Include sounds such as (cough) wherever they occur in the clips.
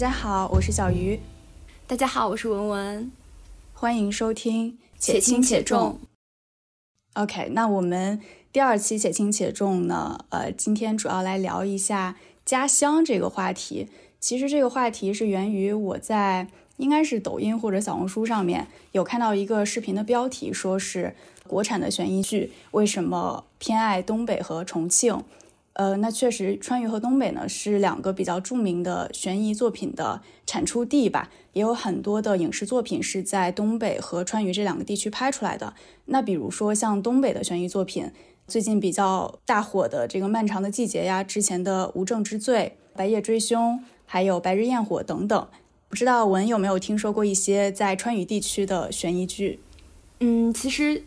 家好，我是小鱼。大家好，我是文文。欢迎收听《且轻且重》。OK，那我们第二期《且轻且重》呢？呃，今天主要来聊一下家乡这个话题。其实这个话题是源于我在应该是抖音或者小红书上面有看到一个视频的标题，说是国产的悬疑剧为什么偏爱东北和重庆。呃，那确实，川渝和东北呢是两个比较著名的悬疑作品的产出地吧，也有很多的影视作品是在东北和川渝这两个地区拍出来的。那比如说像东北的悬疑作品，最近比较大火的这个《漫长的季节》呀，之前的《无证之罪》《白夜追凶》，还有《白日焰火》等等。不知道文有没有听说过一些在川渝地区的悬疑剧？嗯，其实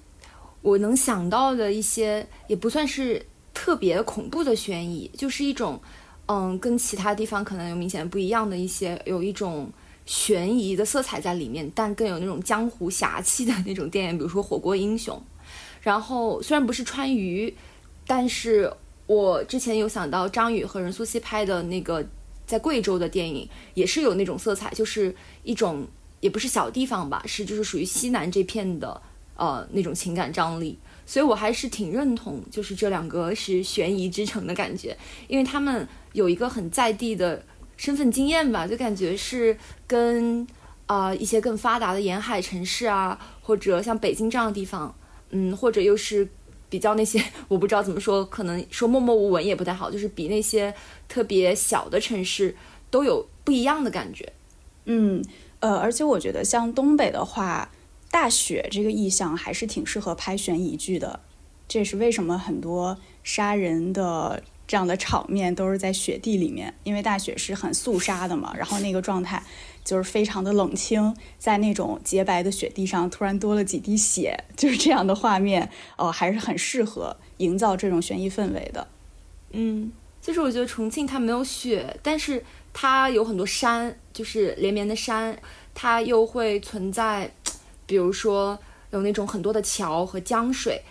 我能想到的一些也不算是。特别恐怖的悬疑，就是一种，嗯，跟其他地方可能有明显不一样的一些，有一种悬疑的色彩在里面，但更有那种江湖侠气的那种电影，比如说《火锅英雄》。然后虽然不是川渝，但是我之前有想到张宇和任素汐拍的那个在贵州的电影，也是有那种色彩，就是一种也不是小地方吧，是就是属于西南这片的，呃，那种情感张力。所以我还是挺认同，就是这两个是悬疑之城的感觉，因为他们有一个很在地的身份经验吧，就感觉是跟啊一些更发达的沿海城市啊，或者像北京这样的地方，嗯，或者又是比较那些我不知道怎么说，可能说默默无闻也不太好，就是比那些特别小的城市都有不一样的感觉。嗯，呃，而且我觉得像东北的话。大雪这个意象还是挺适合拍悬疑剧的，这也是为什么很多杀人的这样的场面都是在雪地里面，因为大雪是很肃杀的嘛，然后那个状态就是非常的冷清，在那种洁白的雪地上突然多了几滴血，就是这样的画面，呃，还是很适合营造这种悬疑氛围的。嗯，就是我觉得重庆它没有雪，但是它有很多山，就是连绵的山，它又会存在。比如说有那种很多的桥和江水，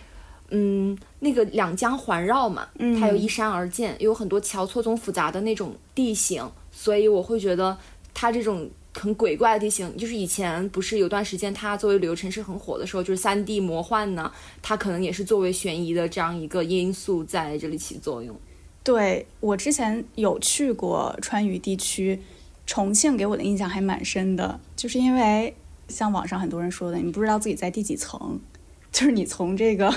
嗯，那个两江环绕嘛，它又依山而建，有很多桥，错综复杂的那种地形，所以我会觉得它这种很鬼怪的地形，就是以前不是有段时间它作为旅游城市很火的时候，就是三 D 魔幻呢，它可能也是作为悬疑的这样一个因素在这里起作用。对我之前有去过川渝地区，重庆给我的印象还蛮深的，就是因为。像网上很多人说的，你不知道自己在第几层，就是你从这个，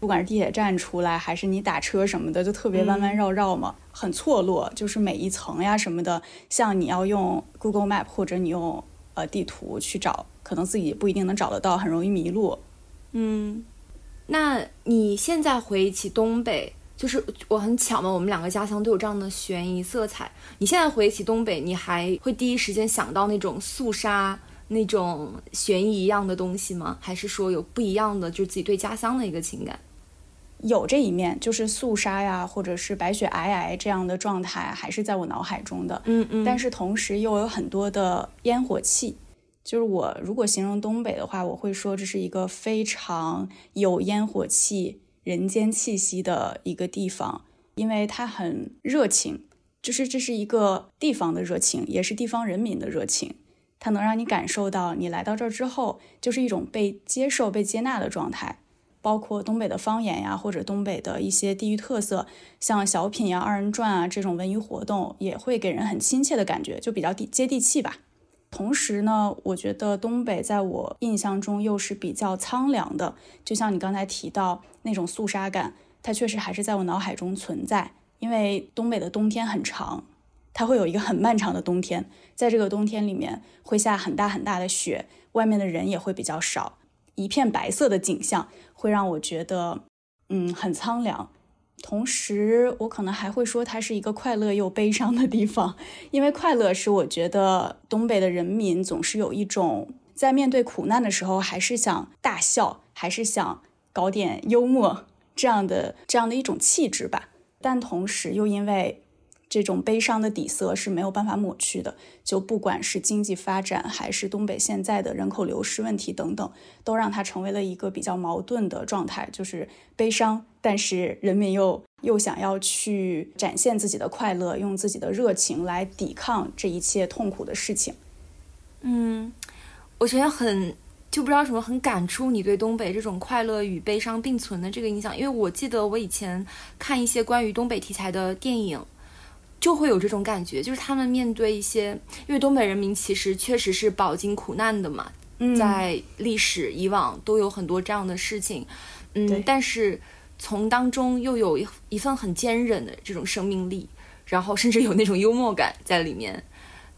不管是地铁站出来，还是你打车什么的，就特别弯弯绕绕嘛，很错落，就是每一层呀什么的，像你要用 Google Map 或者你用呃地图去找，可能自己不一定能找得到，很容易迷路。嗯，那你现在回忆起东北，就是我很巧嘛，我们两个家乡都有这样的悬疑色彩。你现在回忆起东北，你还会第一时间想到那种肃杀？那种悬疑一样的东西吗？还是说有不一样的，就是自己对家乡的一个情感？有这一面，就是肃杀呀，或者是白雪皑皑这样的状态，还是在我脑海中的。嗯嗯。但是同时又有很多的烟火气，就是我如果形容东北的话，我会说这是一个非常有烟火气、人间气息的一个地方，因为它很热情，就是这是一个地方的热情，也是地方人民的热情。它能让你感受到，你来到这儿之后，就是一种被接受、被接纳的状态。包括东北的方言呀，或者东北的一些地域特色，像小品呀、二人转啊这种文娱活动，也会给人很亲切的感觉，就比较地接地气吧。同时呢，我觉得东北在我印象中又是比较苍凉的，就像你刚才提到那种肃杀感，它确实还是在我脑海中存在。因为东北的冬天很长。它会有一个很漫长的冬天，在这个冬天里面会下很大很大的雪，外面的人也会比较少，一片白色的景象会让我觉得，嗯，很苍凉。同时，我可能还会说它是一个快乐又悲伤的地方，因为快乐是我觉得东北的人民总是有一种在面对苦难的时候还是想大笑，还是想搞点幽默 (laughs) 这样的这样的一种气质吧。但同时又因为。这种悲伤的底色是没有办法抹去的。就不管是经济发展，还是东北现在的人口流失问题等等，都让它成为了一个比较矛盾的状态，就是悲伤，但是人民又又想要去展现自己的快乐，用自己的热情来抵抗这一切痛苦的事情。嗯，我觉得很。就不知道什么很感触你对东北这种快乐与悲伤并存的这个印象，因为我记得我以前看一些关于东北题材的电影，就会有这种感觉，就是他们面对一些，因为东北人民其实确实是饱经苦难的嘛，在历史以往都有很多这样的事情，嗯，但是从当中又有一一份很坚韧的这种生命力，然后甚至有那种幽默感在里面，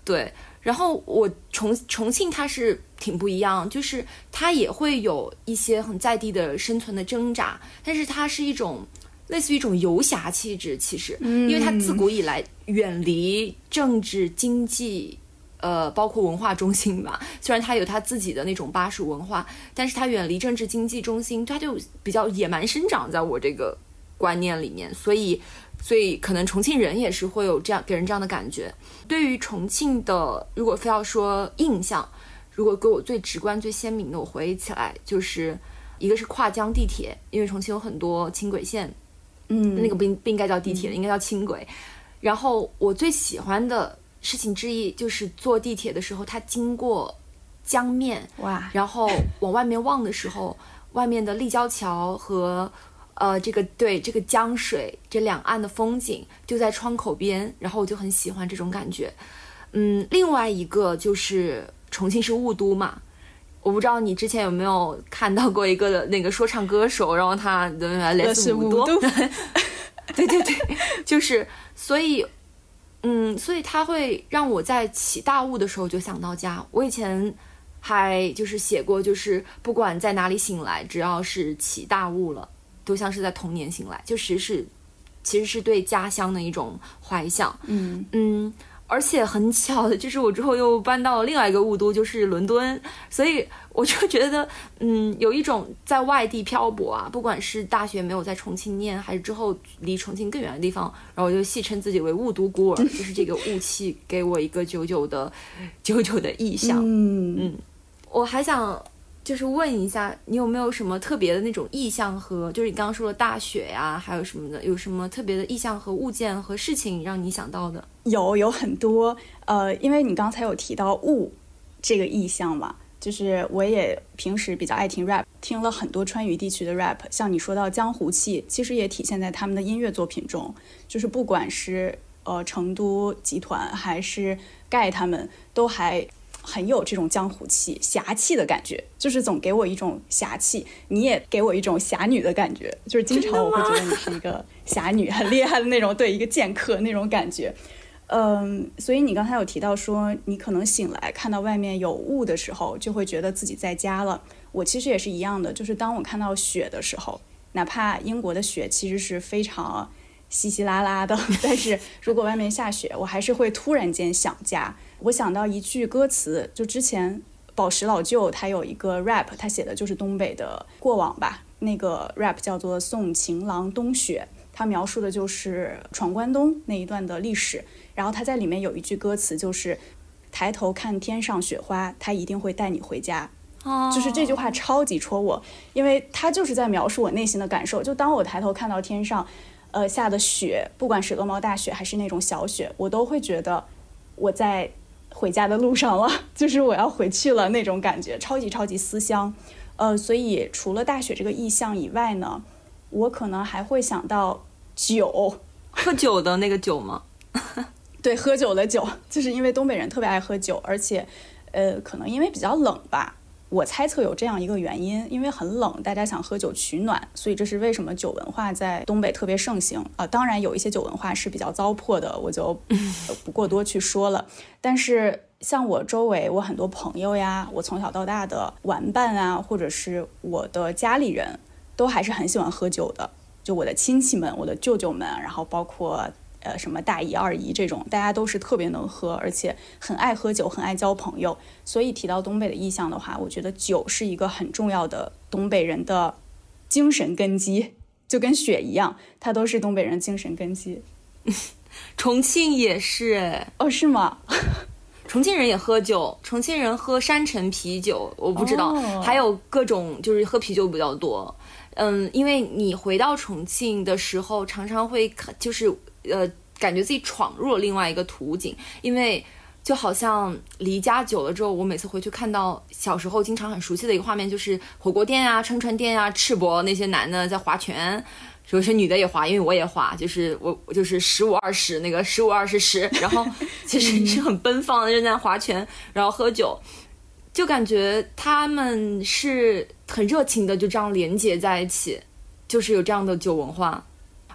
对。然后我重重庆它是挺不一样，就是它也会有一些很在地的生存的挣扎，但是它是一种类似于一种游侠气质，其实，因为它自古以来远离政治经济，呃，包括文化中心吧。虽然它有它自己的那种巴蜀文化，但是它远离政治经济中心，它就比较野蛮生长在我这个观念里面，所以。所以可能重庆人也是会有这样给人这样的感觉。对于重庆的，如果非要说印象，如果给我最直观、最鲜明的，我回忆起来就是一个是跨江地铁，因为重庆有很多轻轨线，嗯，那个不应不应该叫地铁，应该叫轻轨。然后我最喜欢的事情之一就是坐地铁的时候，它经过江面，哇，然后往外面望的时候，外面的立交桥和。呃，这个对这个江水这两岸的风景就在窗口边，然后我就很喜欢这种感觉。嗯，另外一个就是重庆是雾都嘛，我不知道你之前有没有看到过一个那个说唱歌手，然后他来自五都，(laughs) 对对对，就是所以，嗯，所以他会让我在起大雾的时候就想到家。我以前还就是写过，就是不管在哪里醒来，只要是起大雾了。都像是在童年醒来，就其实是，其实是对家乡的一种怀想。嗯嗯，而且很巧的，就是我之后又搬到了另外一个雾都，就是伦敦，所以我就觉得，(laughs) 嗯，有一种在外地漂泊啊，不管是大学没有在重庆念，还是之后离重庆更远的地方，然后我就戏称自己为雾都孤儿，(laughs) 就是这个雾气给我一个久久的、久久的意象。嗯嗯，我还想。就是问一下，你有没有什么特别的那种意象和，就是你刚刚说的大雪呀，还有什么的，有什么特别的意象和物件和事情让你想到的？有，有很多。呃，因为你刚才有提到雾这个意象嘛，就是我也平时比较爱听 rap，听了很多川渝地区的 rap，像你说到江湖气，其实也体现在他们的音乐作品中，就是不管是呃成都集团还是盖他们，都还。很有这种江湖气、侠气的感觉，就是总给我一种侠气。你也给我一种侠女的感觉，就是经常我会觉得你是一个侠女，很厉害的那种，对一个剑客那种感觉。嗯，所以你刚才有提到说，你可能醒来看到外面有雾的时候，就会觉得自己在家了。我其实也是一样的，就是当我看到雪的时候，哪怕英国的雪其实是非常稀稀拉拉的，但是如果外面下雪，我还是会突然间想家。(laughs) 我想到一句歌词，就之前宝石老舅他有一个 rap，他写的就是东北的过往吧。那个 rap 叫做《送情郎冬雪》，他描述的就是闯关东那一段的历史。然后他在里面有一句歌词，就是抬头看天上雪花，他一定会带你回家。哦，就是这句话超级戳我，因为他就是在描述我内心的感受。就当我抬头看到天上，呃下的雪，不管是鹅毛大雪还是那种小雪，我都会觉得我在。回家的路上了，(laughs) 就是我要回去了那种感觉，超级超级思乡。呃，所以除了大雪这个意象以外呢，我可能还会想到酒，(laughs) 喝酒的那个酒吗？(laughs) 对，喝酒的酒，就是因为东北人特别爱喝酒，而且，呃，可能因为比较冷吧。我猜测有这样一个原因，因为很冷，大家想喝酒取暖，所以这是为什么酒文化在东北特别盛行啊。当然，有一些酒文化是比较糟粕的，我就 (laughs) 不过多去说了。但是，像我周围，我很多朋友呀，我从小到大的玩伴啊，或者是我的家里人，都还是很喜欢喝酒的。就我的亲戚们，我的舅舅们，然后包括。呃，什么大姨、二姨这种，大家都是特别能喝，而且很爱喝酒，很爱交朋友。所以提到东北的意象的话，我觉得酒是一个很重要的东北人的精神根基，就跟雪一样，它都是东北人精神根基。(laughs) 重庆也是哎，哦，是吗？(laughs) 重庆人也喝酒，重庆人喝山城啤酒，我不知道，还有各种就是喝啤酒比较多。嗯，因为你回到重庆的时候，常常会就是呃，感觉自己闯入了另外一个图景，因为就好像离家久了之后，我每次回去看到小时候经常很熟悉的一个画面，就是火锅店啊、串串店啊、赤膊那些男的在划拳。有些女的也划，因为我也划，就是我就是十五二十那个十五二十十，(laughs) 然后其实是很奔放的正在划拳，然后喝酒，就感觉他们是很热情的，就这样连接在一起，就是有这样的酒文化。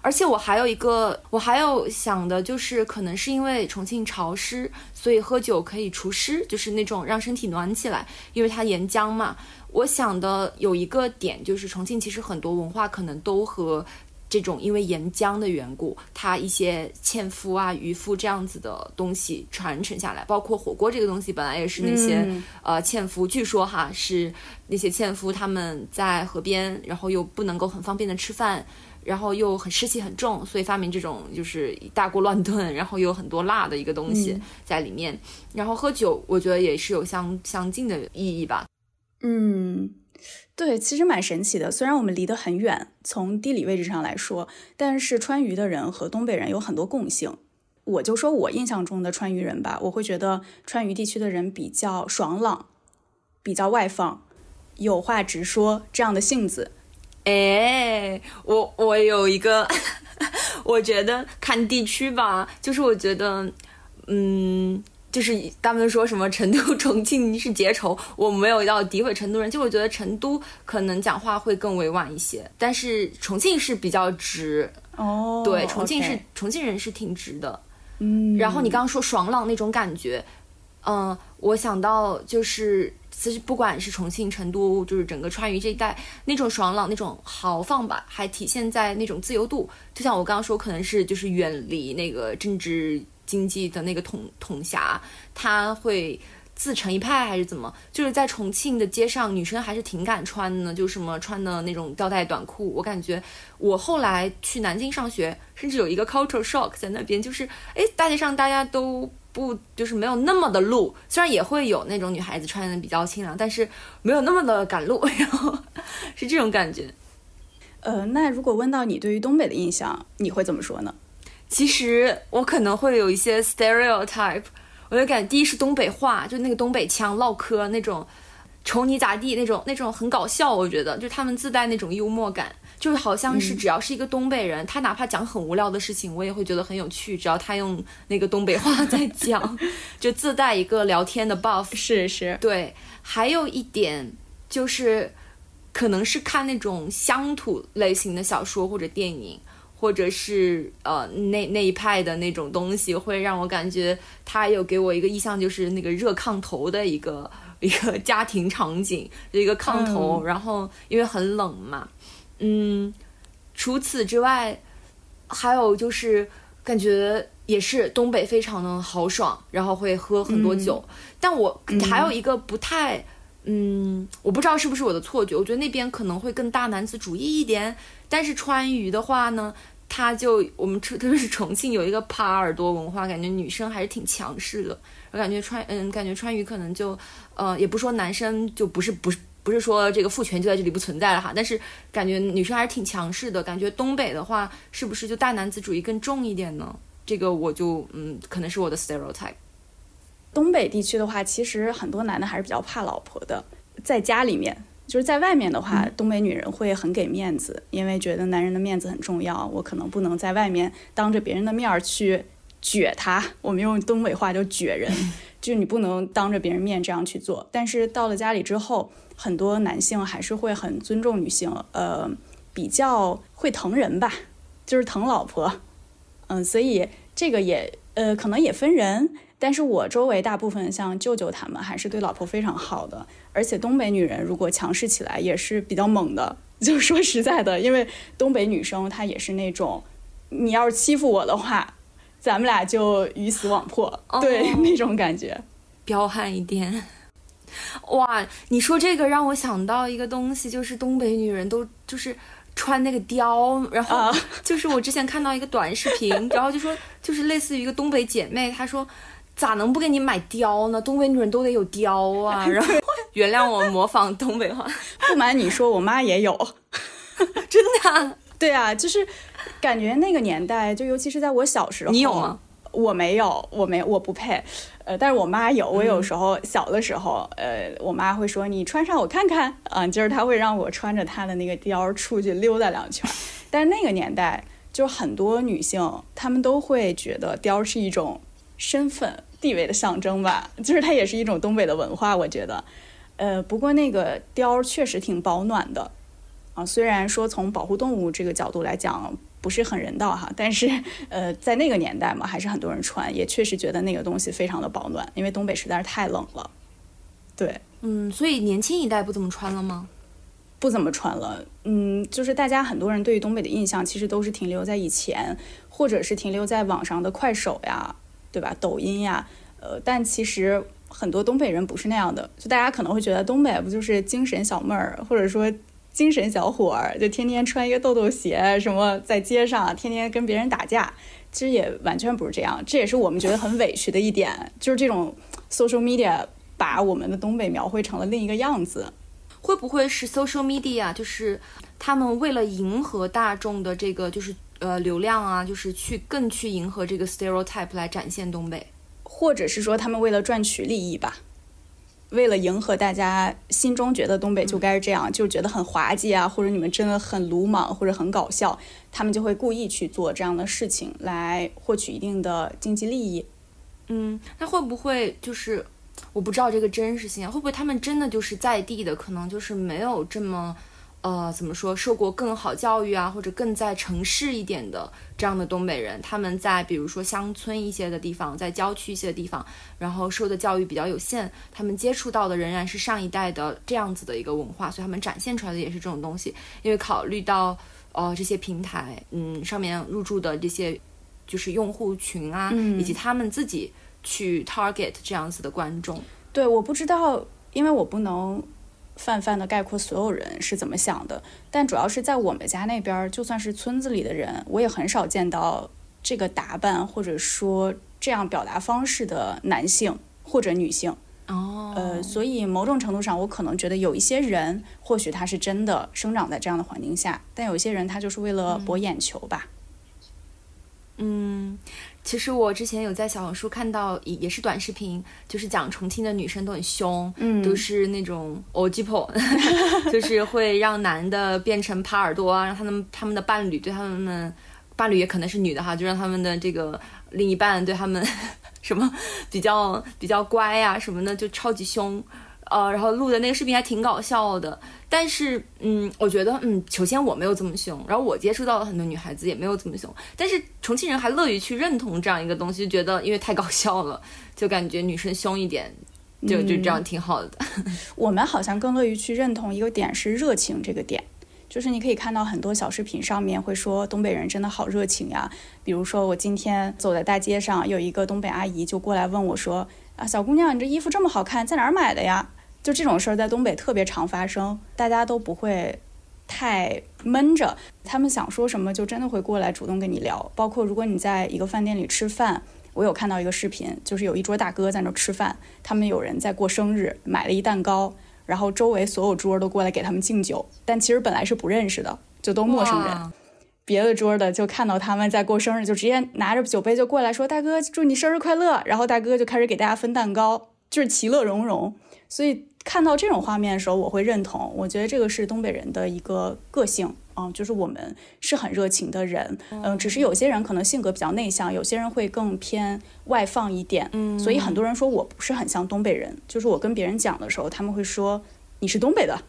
而且我还有一个，我还有想的就是，可能是因为重庆潮湿，所以喝酒可以除湿，就是那种让身体暖起来，因为它沿江嘛。我想的有一个点就是，重庆其实很多文化可能都和这种因为沿江的缘故，它一些纤夫啊、渔夫这样子的东西传承下来，包括火锅这个东西，本来也是那些呃纤夫，据说哈是那些纤夫他们在河边，然后又不能够很方便的吃饭，然后又很湿气很重，所以发明这种就是大锅乱炖，然后有很多辣的一个东西在里面，然后喝酒，我觉得也是有相相近的意义吧。嗯，对，其实蛮神奇的。虽然我们离得很远，从地理位置上来说，但是川渝的人和东北人有很多共性。我就说我印象中的川渝人吧，我会觉得川渝地区的人比较爽朗，比较外放，有话直说这样的性子。哎，我我有一个，(laughs) 我觉得看地区吧，就是我觉得，嗯。就是他们说什么成都、重庆是结仇，我没有要诋毁成都人，就我觉得成都可能讲话会更委婉一些，但是重庆是比较直哦。对，重庆是重庆人是挺直的，嗯。然后你刚刚说爽朗那种感觉，嗯，我想到就是其实不管是重庆、成都，就是整个川渝这一带那种爽朗、那种豪放吧，还体现在那种自由度。就像我刚刚说，可能是就是远离那个政治。经济的那个统统辖，他会自成一派还是怎么？就是在重庆的街上，女生还是挺敢穿的，就什么穿的那种吊带短裤。我感觉我后来去南京上学，甚至有一个 cultural shock 在那边，就是哎，大街上大家都不就是没有那么的露，虽然也会有那种女孩子穿的比较清凉，但是没有那么的赶路，然后是这种感觉。呃，那如果问到你对于东北的印象，你会怎么说呢？其实我可能会有一些 stereotype，我就感觉第一是东北话，就那个东北腔唠嗑那种，瞅你咋地那种那种很搞笑，我觉得就他们自带那种幽默感，就是好像是只要是一个东北人，他哪怕讲很无聊的事情，我也会觉得很有趣，只要他用那个东北话 (laughs) 在讲，就自带一个聊天的 buff。是是，对，还有一点就是，可能是看那种乡土类型的小说或者电影。或者是呃那那一派的那种东西，会让我感觉他有给我一个意象，就是那个热炕头的一个一个家庭场景，一个炕头，然后因为很冷嘛，嗯，除此之外，还有就是感觉也是东北非常的豪爽，然后会喝很多酒，但我还有一个不太，嗯，我不知道是不是我的错觉，我觉得那边可能会更大男子主义一点，但是川渝的话呢。他就我们特别是重庆有一个耙耳朵文化，感觉女生还是挺强势的。我感觉川嗯，感觉川渝可能就呃，也不说男生就不是不是不是说这个父权就在这里不存在了哈，但是感觉女生还是挺强势的。感觉东北的话，是不是就大男子主义更重一点呢？这个我就嗯，可能是我的 stereotype。东北地区的话，其实很多男的还是比较怕老婆的，在家里面。就是在外面的话，东北女人会很给面子，因为觉得男人的面子很重要。我可能不能在外面当着别人的面儿去撅他，我们用东北话叫撅人，就你不能当着别人面这样去做。但是到了家里之后，很多男性还是会很尊重女性，呃，比较会疼人吧，就是疼老婆。嗯，所以这个也呃可能也分人，但是我周围大部分像舅舅他们还是对老婆非常好的。而且东北女人如果强势起来也是比较猛的，(laughs) 就说实在的，因为东北女生她也是那种，你要是欺负我的话，咱们俩就鱼死网破，对 (laughs) 那种感觉，彪悍一点。哇，你说这个让我想到一个东西，就是东北女人都就是穿那个貂，然后 (laughs) 就是我之前看到一个短视频，然后就说就是类似于一个东北姐妹，她说咋能不给你买貂呢？东北女人都得有貂啊！(laughs) 然后原谅我模仿东北话，不瞒你说，我妈也有，真的。对啊，就是感觉那个年代，就尤其是在我小时候，你有吗？我没有，我没，我不配。呃，但是我妈有。我有时候小的时候，呃，我妈会说你穿上我看看，啊，就是她会让我穿着她的那个貂出去溜达两圈。但是那个年代，就很多女性她们都会觉得貂是一种身份地位的象征吧，就是它也是一种东北的文化，我觉得。呃，不过那个貂确实挺保暖的。啊，虽然说从保护动物这个角度来讲不是很人道哈，但是呃，在那个年代嘛，还是很多人穿，也确实觉得那个东西非常的保暖，因为东北实在是太冷了。对，嗯，所以年轻一代不怎么穿了吗？不怎么穿了，嗯，就是大家很多人对于东北的印象其实都是停留在以前，或者是停留在网上的快手呀，对吧？抖音呀，呃，但其实很多东北人不是那样的，就大家可能会觉得东北不就是精神小妹儿，或者说。精神小伙儿就天天穿一个豆豆鞋，什么在街上天天跟别人打架，其实也完全不是这样。这也是我们觉得很委屈的一点，就是这种 social media 把我们的东北描绘成了另一个样子。会不会是 social media 就是他们为了迎合大众的这个就是呃流量啊，就是去更去迎合这个 stereotype 来展现东北，或者是说他们为了赚取利益吧？为了迎合大家心中觉得东北就该是这样，就觉得很滑稽啊，或者你们真的很鲁莽或者很搞笑，他们就会故意去做这样的事情来获取一定的经济利益。嗯，那会不会就是我不知道这个真实性，会不会他们真的就是在地的，可能就是没有这么。呃，怎么说？受过更好教育啊，或者更在城市一点的这样的东北人，他们在比如说乡村一些的地方，在郊区一些的地方，然后受的教育比较有限，他们接触到的仍然是上一代的这样子的一个文化，所以他们展现出来的也是这种东西。因为考虑到呃这些平台，嗯，上面入驻的这些就是用户群啊，以及他们自己去 target 这样子的观众。对，我不知道，因为我不能。泛泛的概括所有人是怎么想的，但主要是在我们家那边，就算是村子里的人，我也很少见到这个打扮或者说这样表达方式的男性或者女性。哦，呃，所以某种程度上，我可能觉得有一些人或许他是真的生长在这样的环境下，但有一些人他就是为了博眼球吧。嗯。其实我之前有在小红书看到，也也是短视频，就是讲重庆的女生都很凶，嗯，都是那种 o g p o 就是会让男的变成耙耳朵啊，让他们他们的伴侣对他们伴侣也可能是女的哈，就让他们的这个另一半对他们 (laughs) 什么比较比较乖呀什么的，就超级凶。呃，然后录的那个视频还挺搞笑的，但是，嗯，我觉得，嗯，首先我没有这么凶，然后我接触到的很多女孩子也没有这么凶，但是重庆人还乐于去认同这样一个东西，觉得因为太搞笑了，就感觉女生凶一点，就就这样挺好的。(laughs) 我们好像更乐于去认同一个点是热情这个点，就是你可以看到很多小视频上面会说东北人真的好热情呀，比如说我今天走在大街上，有一个东北阿姨就过来问我说，啊，小姑娘，你这衣服这么好看，在哪儿买的呀？就这种事儿在东北特别常发生，大家都不会太闷着，他们想说什么就真的会过来主动跟你聊。包括如果你在一个饭店里吃饭，我有看到一个视频，就是有一桌大哥在那吃饭，他们有人在过生日，买了一蛋糕，然后周围所有桌都过来给他们敬酒，但其实本来是不认识的，就都陌生人。别的桌的就看到他们在过生日，就直接拿着酒杯就过来说：“大哥，祝你生日快乐！”然后大哥就开始给大家分蛋糕，就是其乐融融。所以。看到这种画面的时候，我会认同。我觉得这个是东北人的一个个性，嗯，就是我们是很热情的人，嗯，只是有些人可能性格比较内向，有些人会更偏外放一点，嗯，所以很多人说我不是很像东北人。就是我跟别人讲的时候，他们会说你是东北的，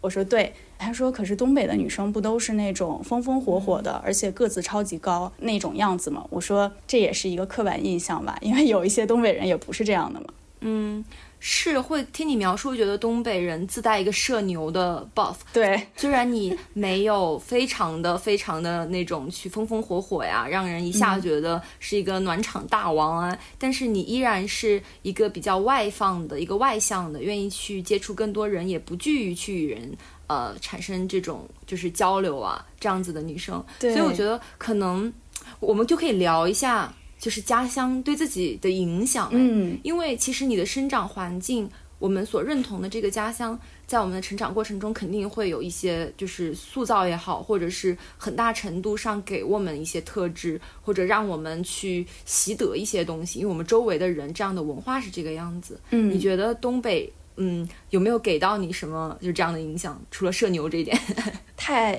我说对，他说可是东北的女生不都是那种风风火火的，而且个子超级高那种样子吗？我说这也是一个刻板印象吧，因为有一些东北人也不是这样的嘛，嗯。是会听你描述，觉得东北人自带一个社牛的 buff。对，虽然你没有非常的、非常的那种去风风火火呀，让人一下觉得是一个暖场大王啊，但是你依然是一个比较外放的、一个外向的，愿意去接触更多人，也不惧于去与人呃产生这种就是交流啊这样子的女生。对所以我觉得可能我们就可以聊一下，就是家乡对自己的影响。哎嗯，因为其实你的生长环境，我们所认同的这个家乡，在我们的成长过程中，肯定会有一些就是塑造也好，或者是很大程度上给我们一些特质，或者让我们去习得一些东西。因为我们周围的人这样的文化是这个样子。嗯你觉得东北？嗯，有没有给到你什么就这样的影响？除了社牛这一点，(laughs) 太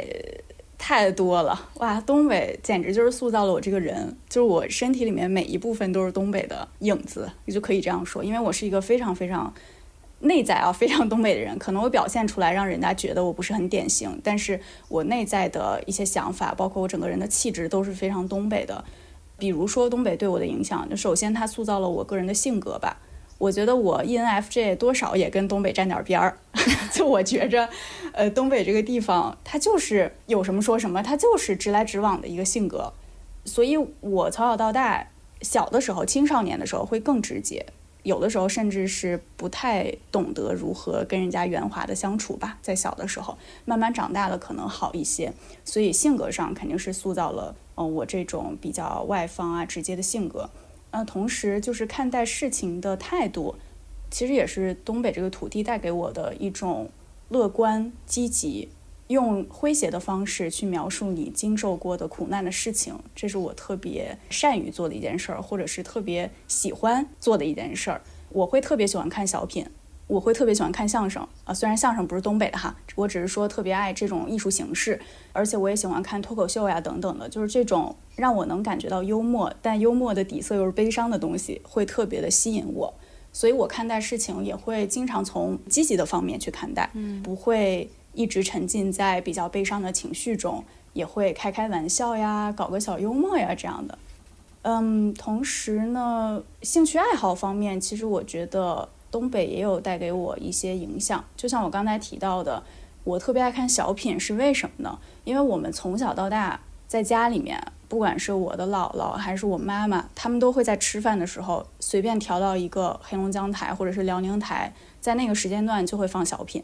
太多了哇！东北简直就是塑造了我这个人，就是我身体里面每一部分都是东北的影子，你就可以这样说。因为我是一个非常非常内在啊，非常东北的人，可能我表现出来让人家觉得我不是很典型，但是我内在的一些想法，包括我整个人的气质都是非常东北的。比如说东北对我的影响，就首先它塑造了我个人的性格吧。我觉得我 ENFJ 多少也跟东北沾点边儿，(laughs) 就我觉着，呃，东北这个地方，它就是有什么说什么，它就是直来直往的一个性格，所以我从小到大，小的时候、青少年的时候会更直接，有的时候甚至是不太懂得如何跟人家圆滑的相处吧，在小的时候，慢慢长大了可能好一些，所以性格上肯定是塑造了，嗯、我这种比较外放啊、直接的性格。呃，同时就是看待事情的态度，其实也是东北这个土地带给我的一种乐观、积极，用诙谐的方式去描述你经受过的苦难的事情，这是我特别善于做的一件事儿，或者是特别喜欢做的一件事儿。我会特别喜欢看小品，我会特别喜欢看相声啊、虽然相声不是东北的哈，我只是说特别爱这种艺术形式，而且我也喜欢看脱口秀呀等等的，就是这种让我能感觉到幽默，但幽默的底色又是悲伤的东西，会特别的吸引我。所以我看待事情也会经常从积极的方面去看待，嗯不会一直沉浸在比较悲伤的情绪中，也会开开玩笑呀，搞个小幽默呀这样的。嗯，同时呢，兴趣爱好方面，其实我觉得东北也有带给我一些影响。就像我刚才提到的，我特别爱看小品，是为什么呢？因为我们从小到大在家里面，不管是我的姥姥还是我妈妈，他们都会在吃饭的时候随便调到一个黑龙江台或者是辽宁台，在那个时间段就会放小品，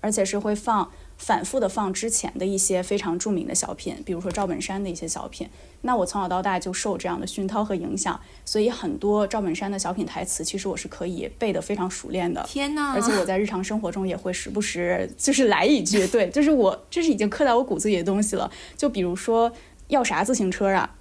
而且是会放反复的放之前的一些非常著名的小品，比如说赵本山的一些小品。那我从小到大就受这样的熏陶和影响，所以很多赵本山的小品台词，其实我是可以背得非常熟练的。天呐！而且我在日常生活中也会时不时就是来一句，对，就是我这是已经刻在我骨子里的东西了。就比如说要啥自行车啊，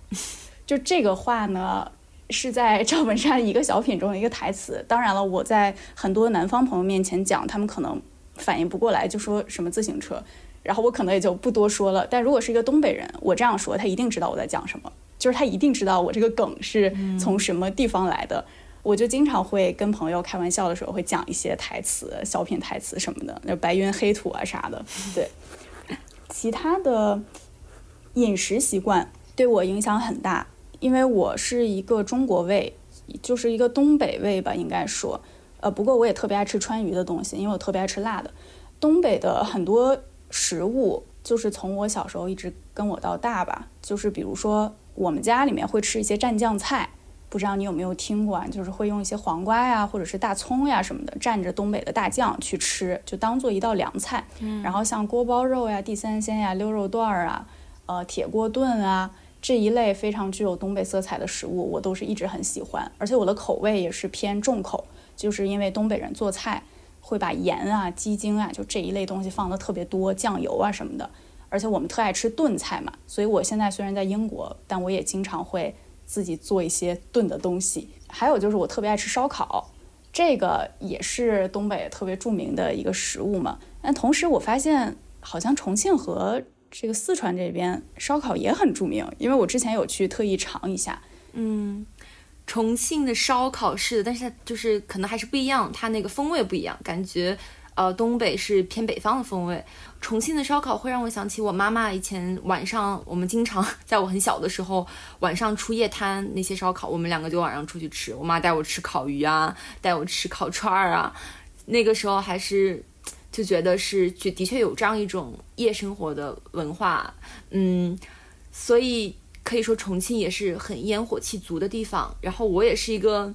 就这个话呢是在赵本山一个小品中的一个台词。当然了，我在很多南方朋友面前讲，他们可能反应不过来，就说什么自行车，然后我可能也就不多说了。但如果是一个东北人，我这样说，他一定知道我在讲什么，就是他一定知道我这个梗是从什么地方来的。我就经常会跟朋友开玩笑的时候会讲一些台词、小品台词什么的，那白云黑土啊啥的。对，其他的饮食习惯对我影响很大，因为我是一个中国胃，就是一个东北胃吧，应该说。呃，不过我也特别爱吃川渝的东西，因为我特别爱吃辣的。东北的很多食物，就是从我小时候一直跟我到大吧，就是比如说我们家里面会吃一些蘸酱菜，不知道你有没有听过啊？就是会用一些黄瓜呀，或者是大葱呀什么的，蘸着东北的大酱去吃，就当做一道凉菜。嗯、然后像锅包肉呀、地三鲜呀、溜肉段儿啊、呃铁锅炖啊这一类非常具有东北色彩的食物，我都是一直很喜欢，而且我的口味也是偏重口，就是因为东北人做菜会把盐啊、鸡精啊，就这一类东西放的特别多，酱油啊什么的。而且我们特爱吃炖菜嘛，所以我现在虽然在英国，但我也经常会自己做一些炖的东西。还有就是我特别爱吃烧烤，这个也是东北特别著名的一个食物嘛。但同时我发现，好像重庆和这个四川这边烧烤也很著名，因为我之前有去特意尝一下。嗯，重庆的烧烤是，但是它就是可能还是不一样，它那个风味不一样，感觉呃东北是偏北方的风味。重庆的烧烤会让我想起我妈妈以前晚上，我们经常 (laughs) 在我很小的时候晚上出夜摊那些烧烤，我们两个就晚上出去吃。我妈带我吃烤鱼啊，带我吃烤串儿啊，那个时候还是就觉得是就的确有这样一种夜生活的文化，嗯，所以可以说重庆也是很烟火气足的地方。然后我也是一个，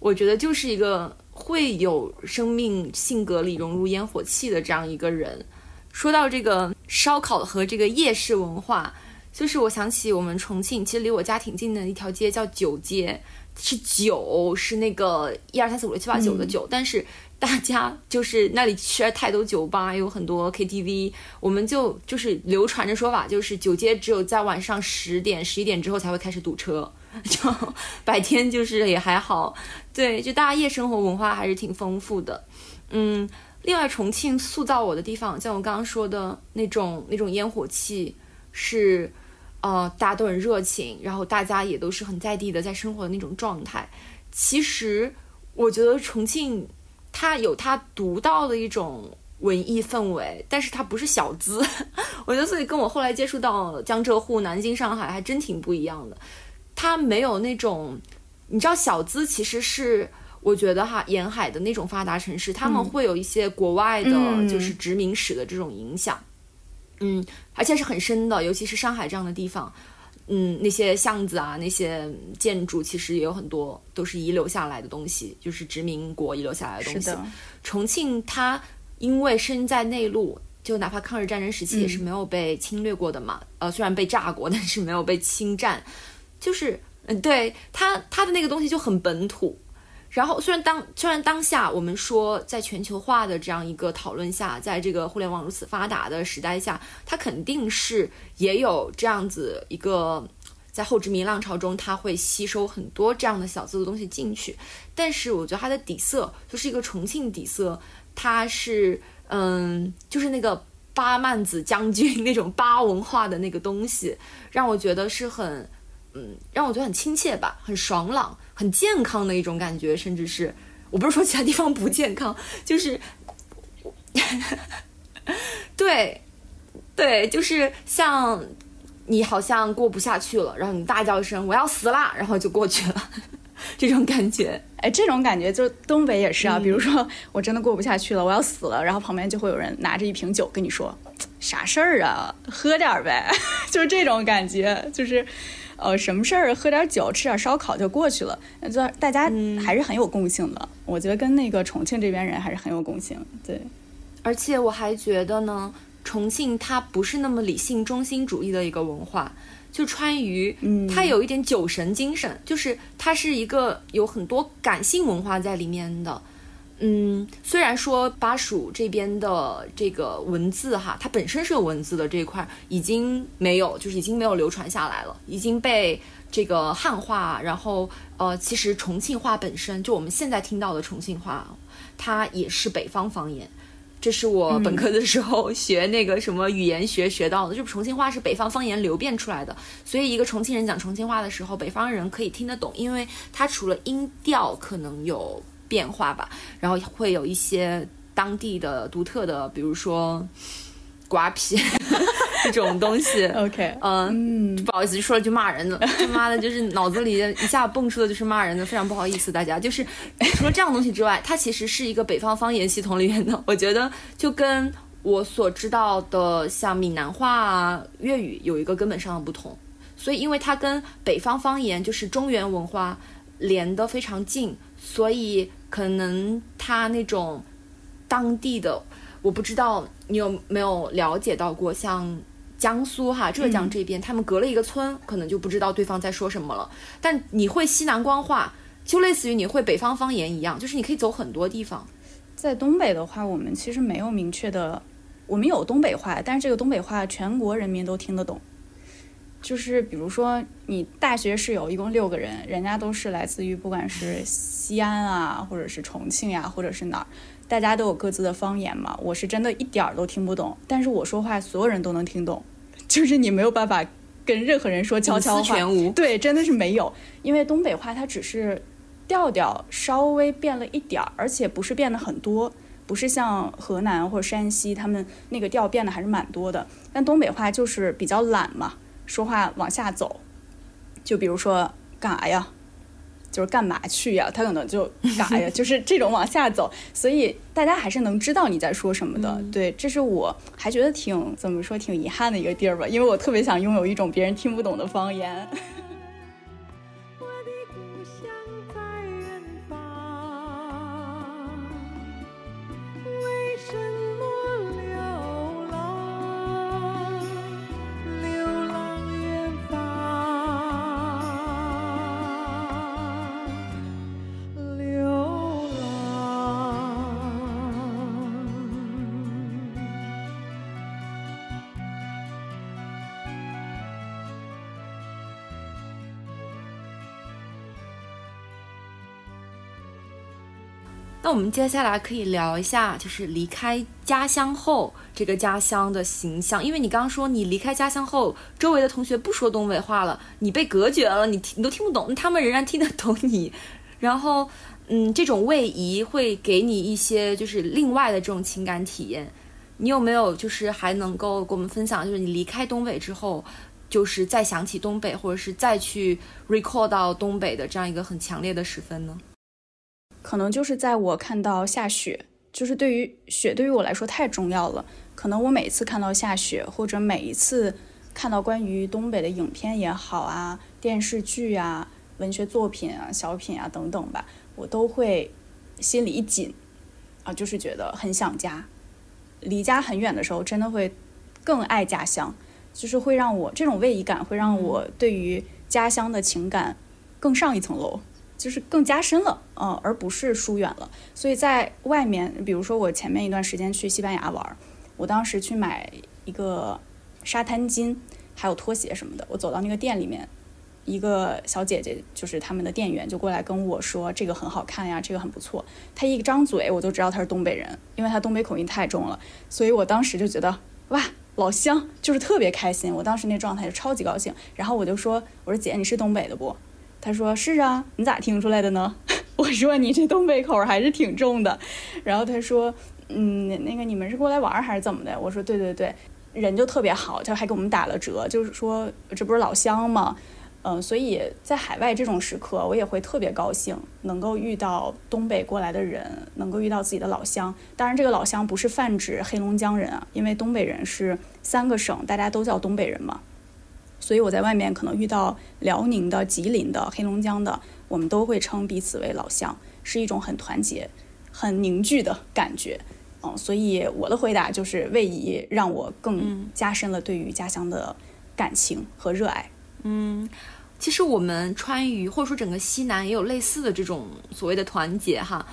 我觉得就是一个会有生命性格里融入烟火气的这样一个人。说到这个烧烤和这个夜市文化，就是我想起我们重庆其实离我家挺近的一条街叫九街，是九是那个一二三四五六七八九的九，但是。大家就是那里实在太多酒吧，(laughs) 有很多 KTV，我们就就是流传着说法，就是九街只有在晚上十点、十一点之后才会开始堵车，(laughs) 就白天就是也还好。对，就大家夜生活文化还是挺丰富的。嗯，另外重庆塑造我的地方，像我刚刚说的那种那种烟火气，是呃大家都很热情，然后大家也都是很在地的在生活的那种状态。其实我觉得重庆。它有它独到的一种文艺氛围，但是它不是小资，(laughs) 我觉得所以跟我后来接触到江浙沪、南京、上海还真挺不一样的。它没有那种，你知道，小资其实是我觉得哈，沿海的那种发达城市，他们会有一些国外的，就是殖民史的这种影响，嗯，而且是很深的，尤其是上海这样的地方。嗯，那些巷子啊，那些建筑其实也有很多都是遗留下来的东西，就是殖民国遗留下来的东西。重庆它因为身在内陆，就哪怕抗日战争时期也是没有被侵略过的嘛。呃，虽然被炸过，但是没有被侵占。就是，嗯，对它它的那个东西就很本土。然后，虽然当虽然当下我们说，在全球化的这样一个讨论下，在这个互联网如此发达的时代下，它肯定是也有这样子一个在后殖民浪潮中，它会吸收很多这样的小资的东西进去。但是，我觉得它的底色就是一个重庆底色，它是嗯，就是那个八曼子将军那种八文化的那个东西，让我觉得是很嗯，让我觉得很亲切吧，很爽朗。很健康的一种感觉，甚至是我不是说其他地方不健康，就是 (laughs) 对对，就是像你好像过不下去了，然后你大叫一声“我要死啦”，然后就过去了，(laughs) 这种感觉。哎，这种感觉就东北也是啊。比如说我真的过不下去了，我要死了，然后旁边就会有人拿着一瓶酒跟你说：“啥事儿啊，喝点儿呗。” (laughs) 就是这种感觉，就是。呃，什么事儿，喝点酒，吃点烧烤就过去了。就大家还是很有共性的，我觉得跟那个重庆这边人还是很有共性。对，而且我还觉得呢，重庆它不是那么理性中心主义的一个文化。就川渝，它有一点酒神精神，就是它是一个有很多感性文化在里面的。嗯，虽然说巴蜀这边的这个文字哈，它本身是有文字的这一块已经没有，就是已经没有流传下来了，已经被这个汉化。然后呃，其实重庆话本身就我们现在听到的重庆话，它也是北方方言。这是我本科的时候学那个什么语言学学到的，就重庆话是北方方言流变出来的。所以一个重庆人讲重庆话的时候，北方人可以听得懂，因为它除了音调可能有。变化吧，然后会有一些当地的独特的，比如说瓜皮 (laughs) 这种东西。OK，嗯，不好意思，说了句骂人的，他妈的，就是脑子里一下蹦出的就是骂人的，非常不好意思，大家。就是除了这样东西之外，它其实是一个北方方言系统里面的，我觉得就跟我所知道的像闽南话啊、粤语有一个根本上的不同。所以，因为它跟北方方言就是中原文化连得非常近，所以。可能他那种当地的，我不知道你有没有了解到过，像江苏哈、浙江这边，他们隔了一个村，可能就不知道对方在说什么了。但你会西南官话，就类似于你会北方方言一样，就是你可以走很多地方。在东北的话，我们其实没有明确的，我们有东北话，但是这个东北话全国人民都听得懂。就是比如说，你大学室友一共六个人，人家都是来自于不管是西安啊，或者是重庆呀，或者是哪儿，大家都有各自的方言嘛。我是真的一点儿都听不懂，但是我说话所有人都能听懂，(laughs) 就是你没有办法跟任何人说悄悄话。对，真的是没有，因为东北话它只是调调稍微变了一点儿，而且不是变得很多，不是像河南或者山西他们那个调变的还是蛮多的。但东北话就是比较懒嘛。说话往下走，就比如说干啥呀，就是干嘛去呀？他可能就干啥呀，(laughs) 就是这种往下走，所以大家还是能知道你在说什么的。对，这是我还觉得挺怎么说挺遗憾的一个地儿吧，因为我特别想拥有一种别人听不懂的方言。那我们接下来可以聊一下，就是离开家乡后这个家乡的形象。因为你刚刚说你离开家乡后，周围的同学不说东北话了，你被隔绝了，你听你都听不懂，他们仍然听得懂你。然后，嗯，这种位移会给你一些就是另外的这种情感体验。你有没有就是还能够跟我们分享，就是你离开东北之后，就是再想起东北，或者是再去 recall 到东北的这样一个很强烈的时分呢？可能就是在我看到下雪，就是对于雪对于我来说太重要了。可能我每次看到下雪，或者每一次看到关于东北的影片也好啊，电视剧啊、文学作品啊、小品啊等等吧，我都会心里一紧啊，就是觉得很想家。离家很远的时候，真的会更爱家乡，就是会让我这种位移感会让我对于家乡的情感更上一层楼。就是更加深了，嗯，而不是疏远了。所以在外面，比如说我前面一段时间去西班牙玩，我当时去买一个沙滩巾，还有拖鞋什么的。我走到那个店里面，一个小姐姐就是他们的店员，就过来跟我说：“这个很好看呀，这个很不错。”她一张嘴，我就知道她是东北人，因为她东北口音太重了。所以我当时就觉得，哇，老乡，就是特别开心。我当时那状态就超级高兴。然后我就说：“我说姐，你是东北的不？”他说是啊，你咋听出来的呢？(laughs) 我说你这东北口还是挺重的。然后他说，嗯，那个你们是过来玩还是怎么的？我说对对对，人就特别好，他还给我们打了折，就是说这不是老乡吗？嗯，所以在海外这种时刻，我也会特别高兴，能够遇到东北过来的人，能够遇到自己的老乡。当然，这个老乡不是泛指黑龙江人啊，因为东北人是三个省，大家都叫东北人嘛。所以我在外面可能遇到辽宁的、吉林的、黑龙江的，我们都会称彼此为老乡，是一种很团结、很凝聚的感觉。嗯，所以我的回答就是位移让我更加深了对于家乡的感情和热爱。嗯，其实我们川渝或者说整个西南也有类似的这种所谓的团结哈。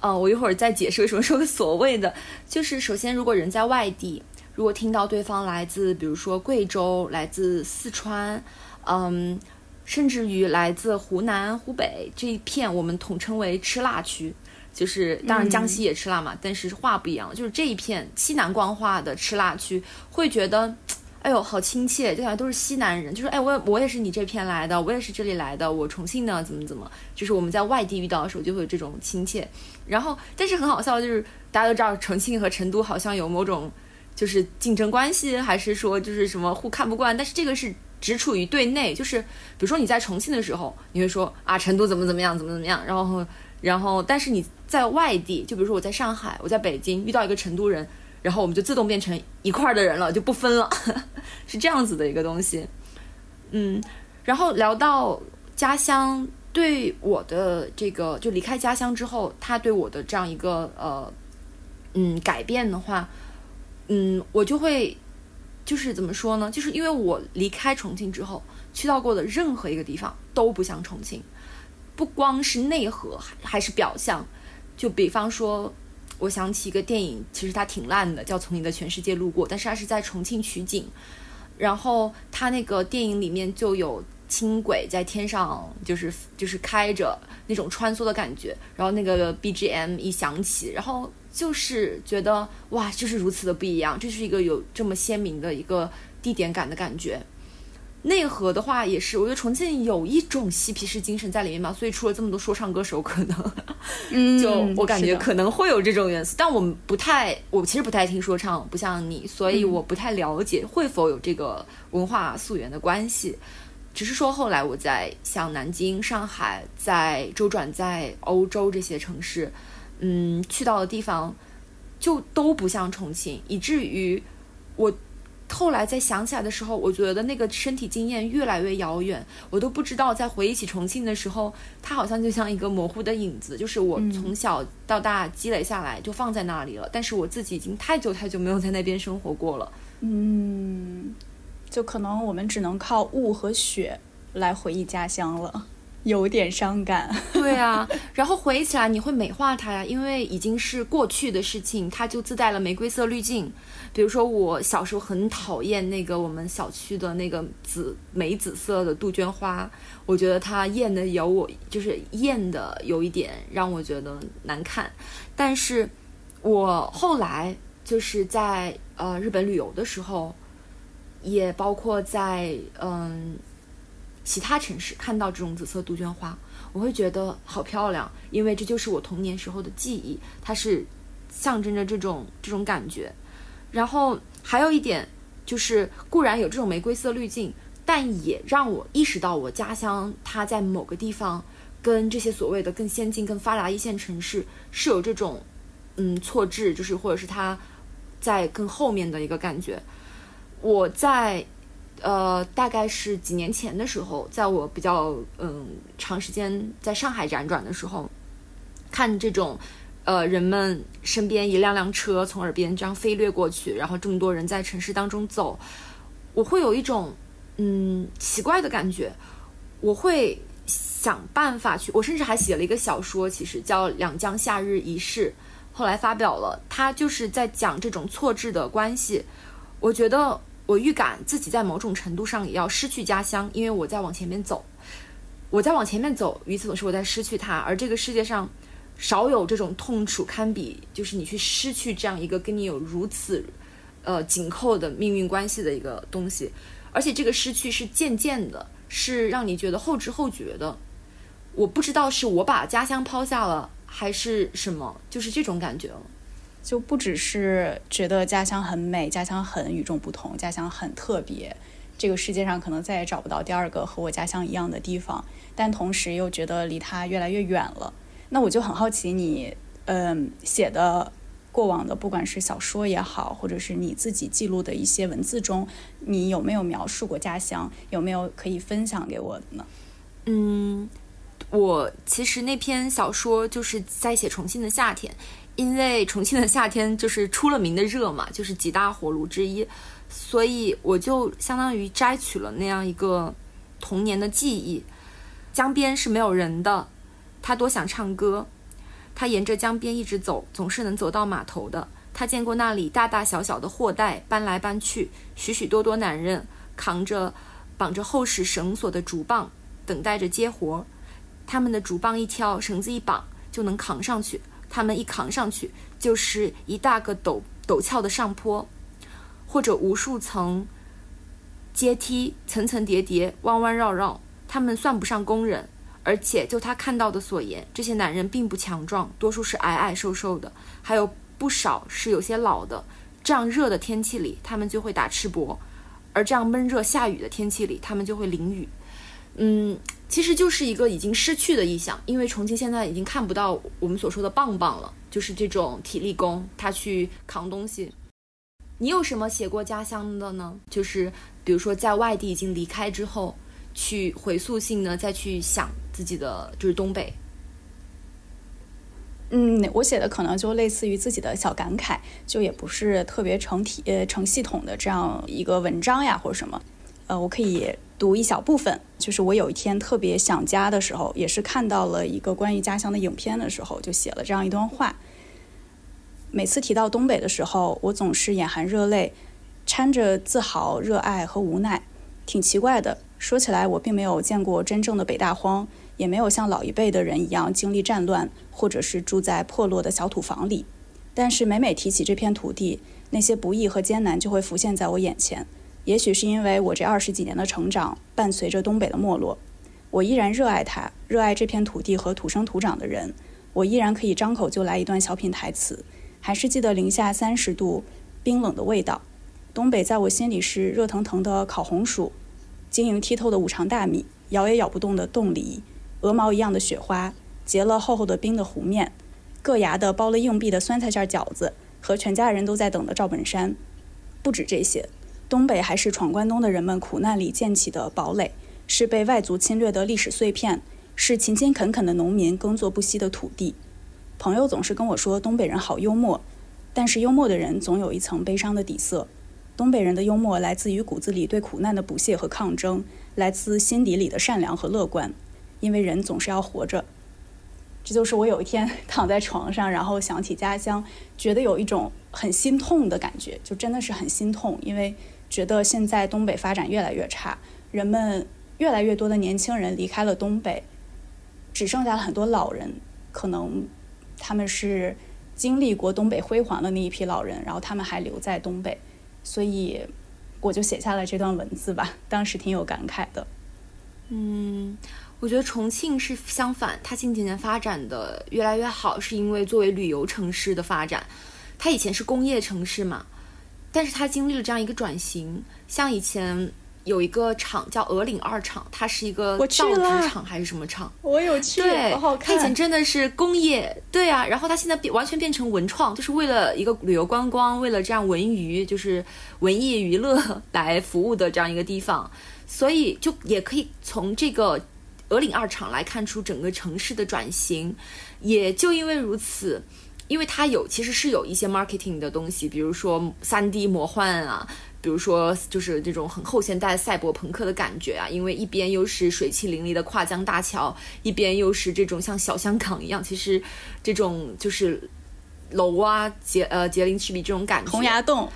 呃，我一会儿再解释为什么说所谓的，就是首先如果人在外地。如果听到对方来自，比如说贵州，来自四川，嗯，甚至于来自湖南、湖北这一片，我们统称为吃辣区，就是当然江西也吃辣嘛，但是话不一样，就是这一片西南官话的吃辣区，会觉得，哎呦，好亲切，就感觉都是西南人，就是哎，我我也是你这片来的，我也是这里来的，我重庆的怎么怎么，就是我们在外地遇到的时候就会有这种亲切，然后但是很好笑，就是大家都知道重庆和成都好像有某种。就是竞争关系，还是说就是什么互看不惯？但是这个是只处于对内，就是比如说你在重庆的时候，你会说啊成都怎么怎么样，怎么怎么样，然后然后但是你在外地，就比如说我在上海，我在北京遇到一个成都人，然后我们就自动变成一块儿的人了，就不分了，(laughs) 是这样子的一个东西。嗯，然后聊到家乡对我的这个，就离开家乡之后，他对我的这样一个呃嗯改变的话。嗯，我就会，就是怎么说呢？就是因为我离开重庆之后，去到过的任何一个地方都不像重庆，不光是内核，还还是表象。就比方说，我想起一个电影，其实它挺烂的，叫《从你的全世界路过》，但是它是在重庆取景，然后它那个电影里面就有轻轨在天上，就是就是开着那种穿梭的感觉，然后那个 BGM 一响起，然后。就是觉得哇，就是如此的不一样，这是一个有这么鲜明的一个地点感的感觉。内核的话也是，我觉得重庆有一种嬉皮士精神在里面嘛，所以出了这么多说唱歌手，可能，(laughs) 嗯，就我感觉可能会有这种元素。但我们不太，我其实不太听说唱，不像你，所以我不太了解会否有这个文化溯源的关系。只是说后来我在像南京、上海，在周转在欧洲这些城市。嗯，去到的地方就都不像重庆，以至于我后来再想起来的时候，我觉得那个身体经验越来越遥远，我都不知道在回忆起重庆的时候，它好像就像一个模糊的影子，就是我从小到大积累下来就放在那里了，但是我自己已经太久太久没有在那边生活过了。嗯，就可能我们只能靠雾和雪来回忆家乡了。(laughs) 有点伤感。(laughs) 对啊，然后回忆起来你会美化它呀，因为已经是过去的事情，它就自带了玫瑰色滤镜。比如说我小时候很讨厌那个我们小区的那个紫玫紫色的杜鹃花，我觉得它艳的有我就是艳的有一点让我觉得难看。但是我后来就是在呃日本旅游的时候，也包括在嗯其他城市看到这种紫色杜鹃花，我会觉得好漂亮，因为这就是我童年时候的记忆，它是象征着这种这种感觉。然后还有一点就是，固然有这种玫瑰色滤镜，但也让我意识到我家乡它在某个地方跟这些所谓的更先进、更发达一线城市是有这种嗯错置，就是或者是它在更后面的一个感觉。我在呃大概是几年前的时候，在我比较嗯长时间在上海辗转的时候，看这种。呃，人们身边一辆辆车从耳边这样飞掠过去，然后这么多人在城市当中走，我会有一种嗯奇怪的感觉。我会想办法去，我甚至还写了一个小说，其实叫《两江夏日一世》，后来发表了。它就是在讲这种错置的关系。我觉得我预感自己在某种程度上也要失去家乡，因为我在往前面走，我在往前面走，与此同时我在失去它，而这个世界上。少有这种痛楚堪比，就是你去失去这样一个跟你有如此，呃紧扣的命运关系的一个东西，而且这个失去是渐渐的，是让你觉得后知后觉的。我不知道是我把家乡抛下了，还是什么，就是这种感觉了。就不只是觉得家乡很美，家乡很与众不同，家乡很特别，这个世界上可能再也找不到第二个和我家乡一样的地方，但同时又觉得离它越来越远了。那我就很好奇，你嗯写的过往的，不管是小说也好，或者是你自己记录的一些文字中，你有没有描述过家乡？有没有可以分享给我的呢？嗯，我其实那篇小说就是在写重庆的夏天，因为重庆的夏天就是出了名的热嘛，(laughs) 就是几大火炉之一，所以我就相当于摘取了那样一个童年的记忆。江边是没有人的。他多想唱歌，他沿着江边一直走，总是能走到码头的。他见过那里大大小小的货袋搬来搬去，许许多多男人扛着绑着厚实绳索的竹棒，等待着接活。他们的竹棒一挑，绳子一绑，就能扛上去。他们一扛上去，就是一大个陡陡峭的上坡，或者无数层阶梯，层层叠叠，弯弯绕绕。他们算不上工人。而且，就他看到的所言，这些男人并不强壮，多数是矮矮瘦瘦的，还有不少是有些老的。这样热的天气里，他们就会打赤膊；而这样闷热下雨的天气里，他们就会淋雨。嗯，其实就是一个已经失去的意象，因为重庆现在已经看不到我们所说的棒棒了，就是这种体力工，他去扛东西。你有什么写过家乡的呢？就是比如说在外地已经离开之后，去回溯性的再去想。自己的就是东北，嗯，我写的可能就类似于自己的小感慨，就也不是特别成体呃成系统的这样一个文章呀或者什么，呃，我可以读一小部分，就是我有一天特别想家的时候，也是看到了一个关于家乡的影片的时候，就写了这样一段话。每次提到东北的时候，我总是眼含热泪，掺着自豪、热爱和无奈，挺奇怪的。说起来，我并没有见过真正的北大荒，也没有像老一辈的人一样经历战乱，或者是住在破落的小土房里。但是每每提起这片土地，那些不易和艰难就会浮现在我眼前。也许是因为我这二十几年的成长伴随着东北的没落，我依然热爱它，热爱这片土地和土生土长的人。我依然可以张口就来一段小品台词，还是记得零下三十度冰冷的味道。东北在我心里是热腾腾的烤红薯。晶莹剔透的五常大米，咬也咬不动的冻梨，鹅毛一样的雪花，结了厚厚的冰的湖面，硌牙的包了硬币的酸菜馅饺子，和全家人都在等的赵本山。不止这些，东北还是闯关东的人们苦难里建起的堡垒，是被外族侵略的历史碎片，是勤勤恳恳的农民耕作不息的土地。朋友总是跟我说东北人好幽默，但是幽默的人总有一层悲伤的底色。东北人的幽默来自于骨子里对苦难的不屑和抗争，来自心底里的善良和乐观。因为人总是要活着。这就是我有一天躺在床上，然后想起家乡，觉得有一种很心痛的感觉，就真的是很心痛，因为觉得现在东北发展越来越差，人们越来越多的年轻人离开了东北，只剩下了很多老人，可能他们是经历过东北辉煌的那一批老人，然后他们还留在东北，所以我就写下了这段文字吧，当时挺有感慨的。嗯。我觉得重庆是相反，它近几年发展的越来越好，是因为作为旅游城市的发展。它以前是工业城市嘛，但是它经历了这样一个转型。像以前有一个厂叫鹅岭二厂，它是一个造纸厂还是什么厂？我有去，对，好看。它以前真的是工业，对啊。然后它现在变完全变成文创，就是为了一个旅游观光，为了这样文娱，就是文艺娱乐来服务的这样一个地方。所以就也可以从这个。鹅岭二厂来看出整个城市的转型，也就因为如此，因为它有其实是有一些 marketing 的东西，比如说三 D 魔幻啊，比如说就是这种很后现代赛博朋克的感觉啊，因为一边又是水汽淋漓的跨江大桥，一边又是这种像小香港一样，其实这种就是楼啊杰呃杰林赤壁这种感觉。洪崖洞。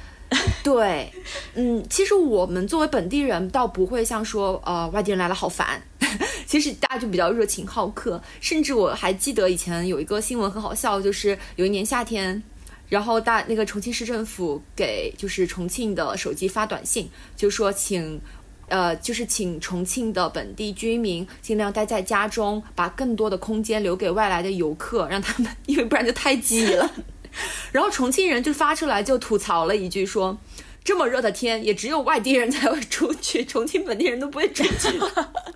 (laughs) 对，嗯，其实我们作为本地人，倒不会像说，呃，外地人来了好烦。(laughs) 其实大家就比较热情好客，甚至我还记得以前有一个新闻很好笑，就是有一年夏天，然后大那个重庆市政府给就是重庆的手机发短信，就说请，呃，就是请重庆的本地居民尽量待在家中，把更多的空间留给外来的游客，让他们，(laughs) 因为不然就太挤了。然后重庆人就发出来就吐槽了一句说：“这么热的天，也只有外地人才会出去，重庆本地人都不会出去。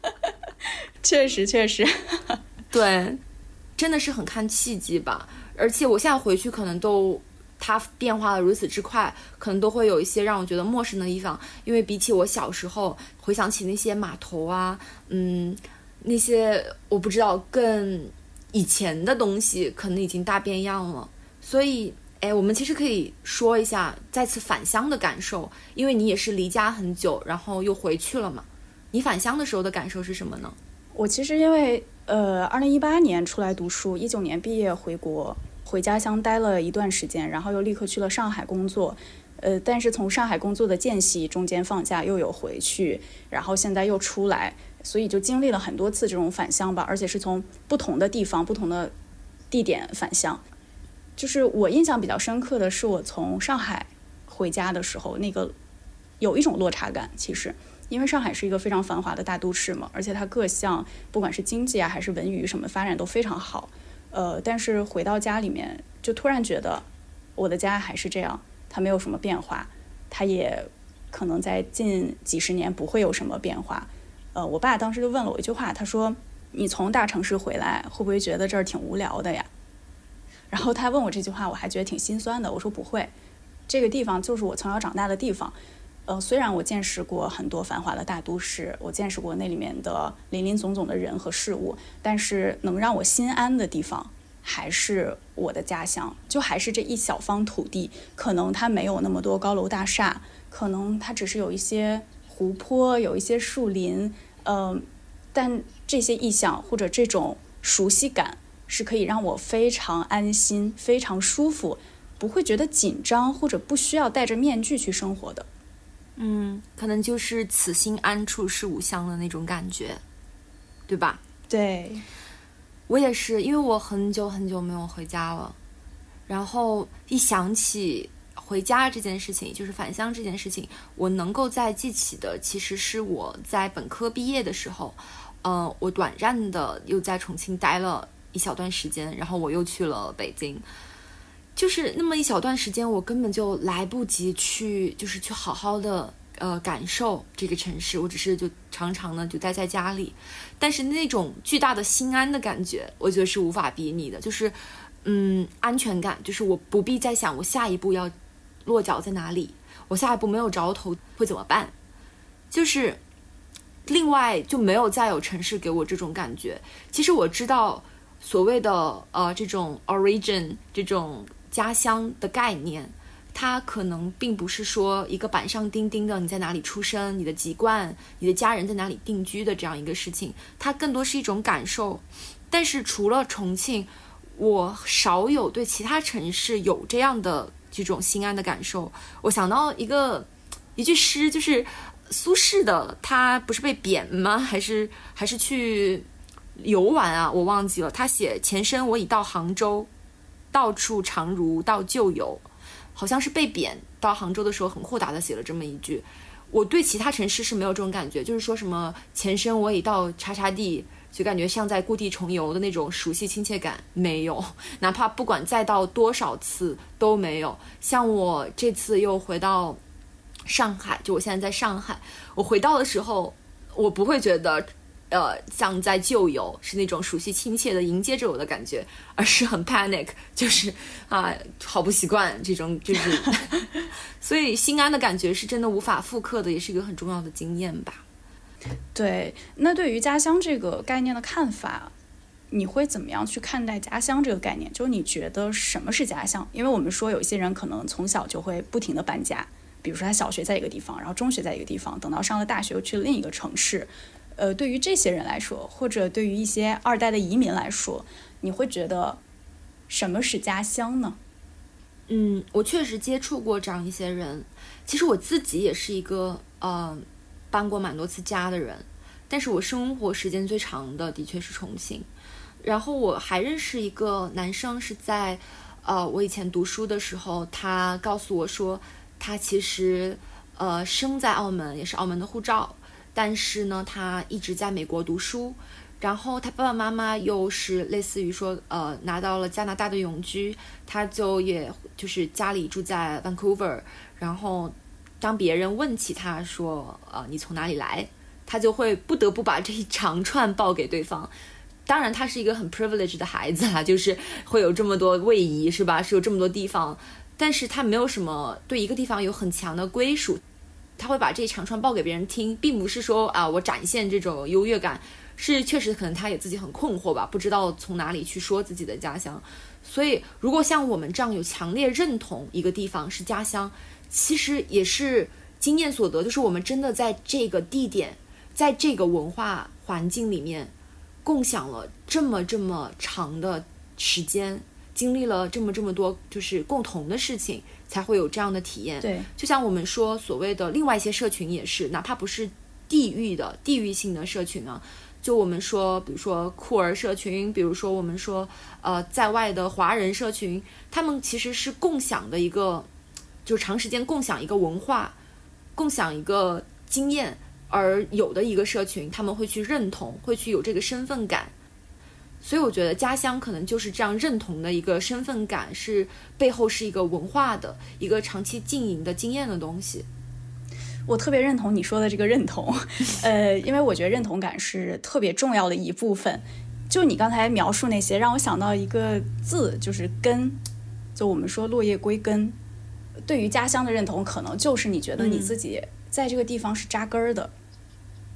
(laughs) ”确实，确实，(laughs) 对，真的是很看契机吧。而且我现在回去，可能都它变化的如此之快，可能都会有一些让我觉得陌生的地方。因为比起我小时候回想起那些码头啊，嗯，那些我不知道更以前的东西，可能已经大变样了。所以，哎，我们其实可以说一下再次返乡的感受，因为你也是离家很久，然后又回去了嘛。你返乡的时候的感受是什么呢？我其实因为呃，二零一八年出来读书，一九年毕业回国，回家乡待了一段时间，然后又立刻去了上海工作。呃，但是从上海工作的间隙中间放假又有回去，然后现在又出来，所以就经历了很多次这种返乡吧，而且是从不同的地方、不同的地点返乡。就是我印象比较深刻的是，我从上海回家的时候，那个有一种落差感。其实，因为上海是一个非常繁华的大都市嘛，而且它各项不管是经济啊还是文娱什么发展都非常好。呃，但是回到家里面，就突然觉得我的家还是这样，它没有什么变化，它也可能在近几十年不会有什么变化。呃，我爸当时就问了我一句话，他说：“你从大城市回来，会不会觉得这儿挺无聊的呀？”然后他问我这句话，我还觉得挺心酸的。我说不会，这个地方就是我从小长大的地方。呃，虽然我见识过很多繁华的大都市，我见识过那里面的林林总总的人和事物，但是能让我心安的地方还是我的家乡，就还是这一小方土地。可能它没有那么多高楼大厦，可能它只是有一些湖泊，有一些树林，嗯，但这些意象或者这种熟悉感。是可以让我非常安心、非常舒服，不会觉得紧张或者不需要戴着面具去生活的。嗯，可能就是此心安处是吾乡的那种感觉，对吧？对，我也是，因为我很久很久没有回家了，然后一想起回家这件事情，就是返乡这件事情，我能够再记起的，其实是我在本科毕业的时候，嗯，我短暂的又在重庆待了。一小段时间，然后我又去了北京，就是那么一小段时间，我根本就来不及去，就是去好好的呃感受这个城市，我只是就常常呢就待在家里，但是那种巨大的心安的感觉，我觉得是无法比拟的，就是嗯安全感，就是我不必再想我下一步要落脚在哪里，我下一步没有着头会怎么办，就是另外就没有再有城市给我这种感觉，其实我知道。所谓的呃这种 origin 这种家乡的概念，它可能并不是说一个板上钉钉的你在哪里出生、你的籍贯、你的家人在哪里定居的这样一个事情，它更多是一种感受。但是除了重庆，我少有对其他城市有这样的这种心安的感受。我想到一个一句诗，就是苏轼的，他不是被贬吗？还是还是去游玩啊？我忘记了。他写前生我已到杭州，到处常如到旧游。好像是被贬到杭州的时候，很豁达的写了这么一句。我对其他城市是没有这种感觉，就是说什么前生我已到叉叉地，就感觉像在故地重游的那种熟悉亲切感没有。(laughs) 哪怕不管再到多少次都没有。像我这次又回到上海，就我现在在上海，我回到的时候，我不会觉得。呃，像在旧友是那种熟悉亲切的迎接着我的感觉，而是很 panic，(laughs) 就是啊，好不习惯这种，就是，(laughs) 所以心安的感觉是真的无法复刻的，也是一个很重要的经验吧。对，那对于家乡这个概念的看法，你会怎么样去看待家乡这个概念？就是你觉得什么是家乡？因为我们说有些人可能从小就会不停的搬家，比如说他小学在一个地方，然后中学在一个地方，等到上了大学又去了另一个城市。呃，对于这些人来说，或者对于一些二代的移民来说，你会觉得什么是家乡呢？嗯，我确实接触过这样一些人。其实我自己也是一个呃搬过蛮多次家的人，但是我生活时间最长的的确是重庆。然后我还认识一个男生，是在呃我以前读书的时候，他告诉我说，他其实呃生在澳门，也是澳门的护照。但是呢，他一直在美国读书，然后他爸爸妈妈又是类似于说，呃，拿到了加拿大的永居，他就也就是家里住在 Vancouver，然后当别人问起他说，呃，你从哪里来，他就会不得不把这一长串报给对方。当然，他是一个很 privileged 的孩子啊，就是会有这么多位移，是吧？是有这么多地方，但是他没有什么对一个地方有很强的归属。他会把这一长串报给别人听，并不是说啊，我展现这种优越感，是确实可能他也自己很困惑吧，不知道从哪里去说自己的家乡。所以，如果像我们这样有强烈认同一个地方是家乡，其实也是经验所得，就是我们真的在这个地点，在这个文化环境里面，共享了这么这么长的时间，经历了这么这么多就是共同的事情。才会有这样的体验。对，就像我们说所谓的另外一些社群也是，哪怕不是地域的地域性的社群啊，就我们说，比如说酷儿社群，比如说我们说呃在外的华人社群，他们其实是共享的一个，就长时间共享一个文化，共享一个经验而有的一个社群，他们会去认同，会去有这个身份感。所以我觉得家乡可能就是这样认同的一个身份感，是背后是一个文化的一个长期经营的经验的东西。我特别认同你说的这个认同，(laughs) 呃，因为我觉得认同感是特别重要的一部分。就你刚才描述那些，让我想到一个字，就是根。就我们说落叶归根，对于家乡的认同，可能就是你觉得你自己在这个地方是扎根儿的，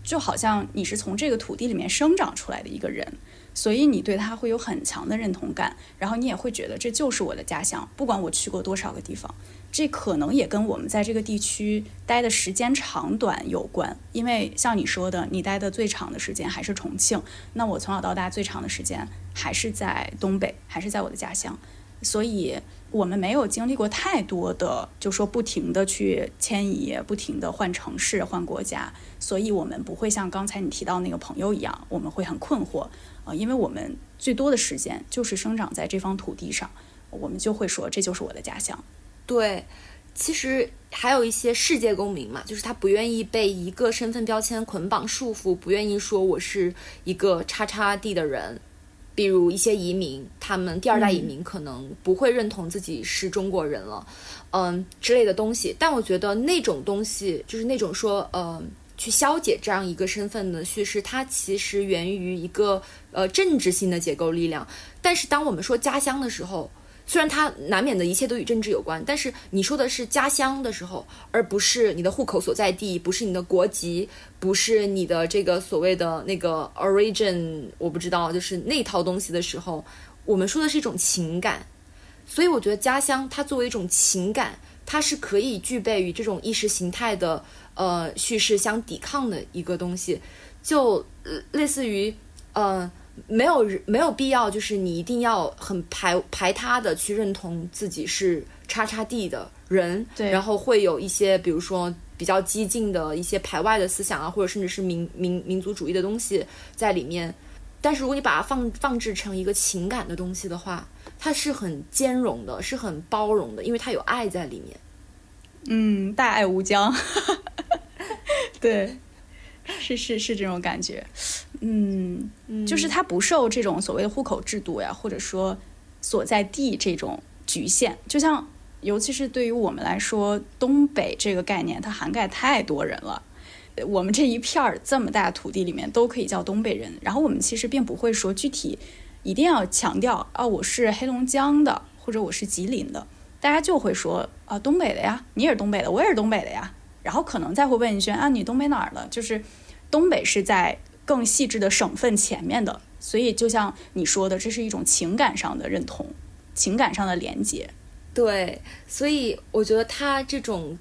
就好像你是从这个土地里面生长出来的一个人。所以你对他会有很强的认同感，然后你也会觉得这就是我的家乡，不管我去过多少个地方，这可能也跟我们在这个地区待的时间长短有关。因为像你说的，你待的最长的时间还是重庆，那我从小到大最长的时间还是在东北，还是在我的家乡，所以。我们没有经历过太多的，就说不停的去迁移，不停的换城市、换国家，所以我们不会像刚才你提到那个朋友一样，我们会很困惑啊，因为我们最多的时间就是生长在这方土地上，我们就会说这就是我的家乡。对，其实还有一些世界公民嘛，就是他不愿意被一个身份标签捆绑束缚，不愿意说我是一个叉叉地的人。比如一些移民，他们第二代移民可能不会认同自己是中国人了，嗯之类的东西。但我觉得那种东西，就是那种说，呃，去消解这样一个身份的叙事，它其实源于一个呃政治性的结构力量。但是当我们说家乡的时候，虽然它难免的一切都与政治有关，但是你说的是家乡的时候，而不是你的户口所在地，不是你的国籍，不是你的这个所谓的那个 origin，我不知道，就是那套东西的时候，我们说的是一种情感。所以我觉得家乡它作为一种情感，它是可以具备与这种意识形态的呃叙事相抵抗的一个东西，就类似于呃没有没有必要，就是你一定要很排排他的去认同自己是叉叉地的人，对，然后会有一些比如说比较激进的一些排外的思想啊，或者甚至是民民民族主义的东西在里面。但是如果你把它放放置成一个情感的东西的话，它是很兼容的，是很包容的，因为它有爱在里面。嗯，大爱无疆。对，(laughs) 是是是这种感觉。嗯，就是它不受这种所谓的户口制度呀，或者说所在地这种局限。就像，尤其是对于我们来说，东北这个概念，它涵盖太多人了。我们这一片儿这么大土地里面都可以叫东北人，然后我们其实并不会说具体一定要强调啊，我是黑龙江的或者我是吉林的，大家就会说啊东北的呀，你也是东北的，我也是东北的呀，然后可能再会问一句啊你东北哪儿的？就是东北是在更细致的省份前面的，所以就像你说的，这是一种情感上的认同，情感上的连接。对，所以我觉得他这种。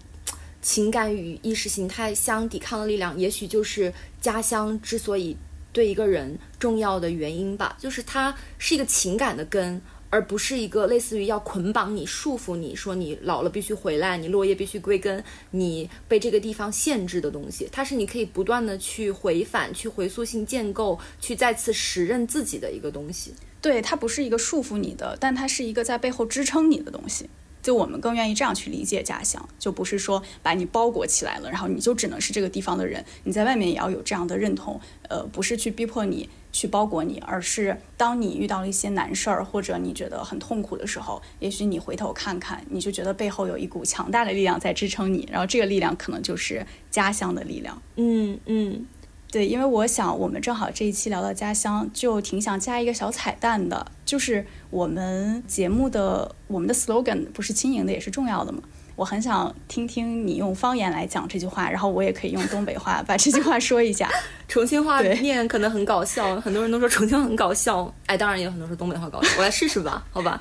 情感与意识形态相抵抗的力量，也许就是家乡之所以对一个人重要的原因吧。就是它是一个情感的根，而不是一个类似于要捆绑你、束缚你说你老了必须回来，你落叶必须归根，你被这个地方限制的东西。它是你可以不断的去回返、去回溯性建构、去再次实认自己的一个东西。对，它不是一个束缚你的，但它是一个在背后支撑你的东西。就我们更愿意这样去理解家乡，就不是说把你包裹起来了，然后你就只能是这个地方的人，你在外面也要有这样的认同。呃，不是去逼迫你去包裹你，而是当你遇到了一些难事儿，或者你觉得很痛苦的时候，也许你回头看看，你就觉得背后有一股强大的力量在支撑你，然后这个力量可能就是家乡的力量。嗯嗯。对，因为我想我们正好这一期聊到家乡，就挺想加一个小彩蛋的，就是我们节目的我们的 slogan 不是轻盈的也是重要的嘛。我很想听听你用方言来讲这句话，然后我也可以用东北话把这句话说一下。(laughs) 重庆话念可能很搞笑，很多人都说重庆很搞笑，哎，当然也有很多说东北话搞笑。我来试试吧，好吧。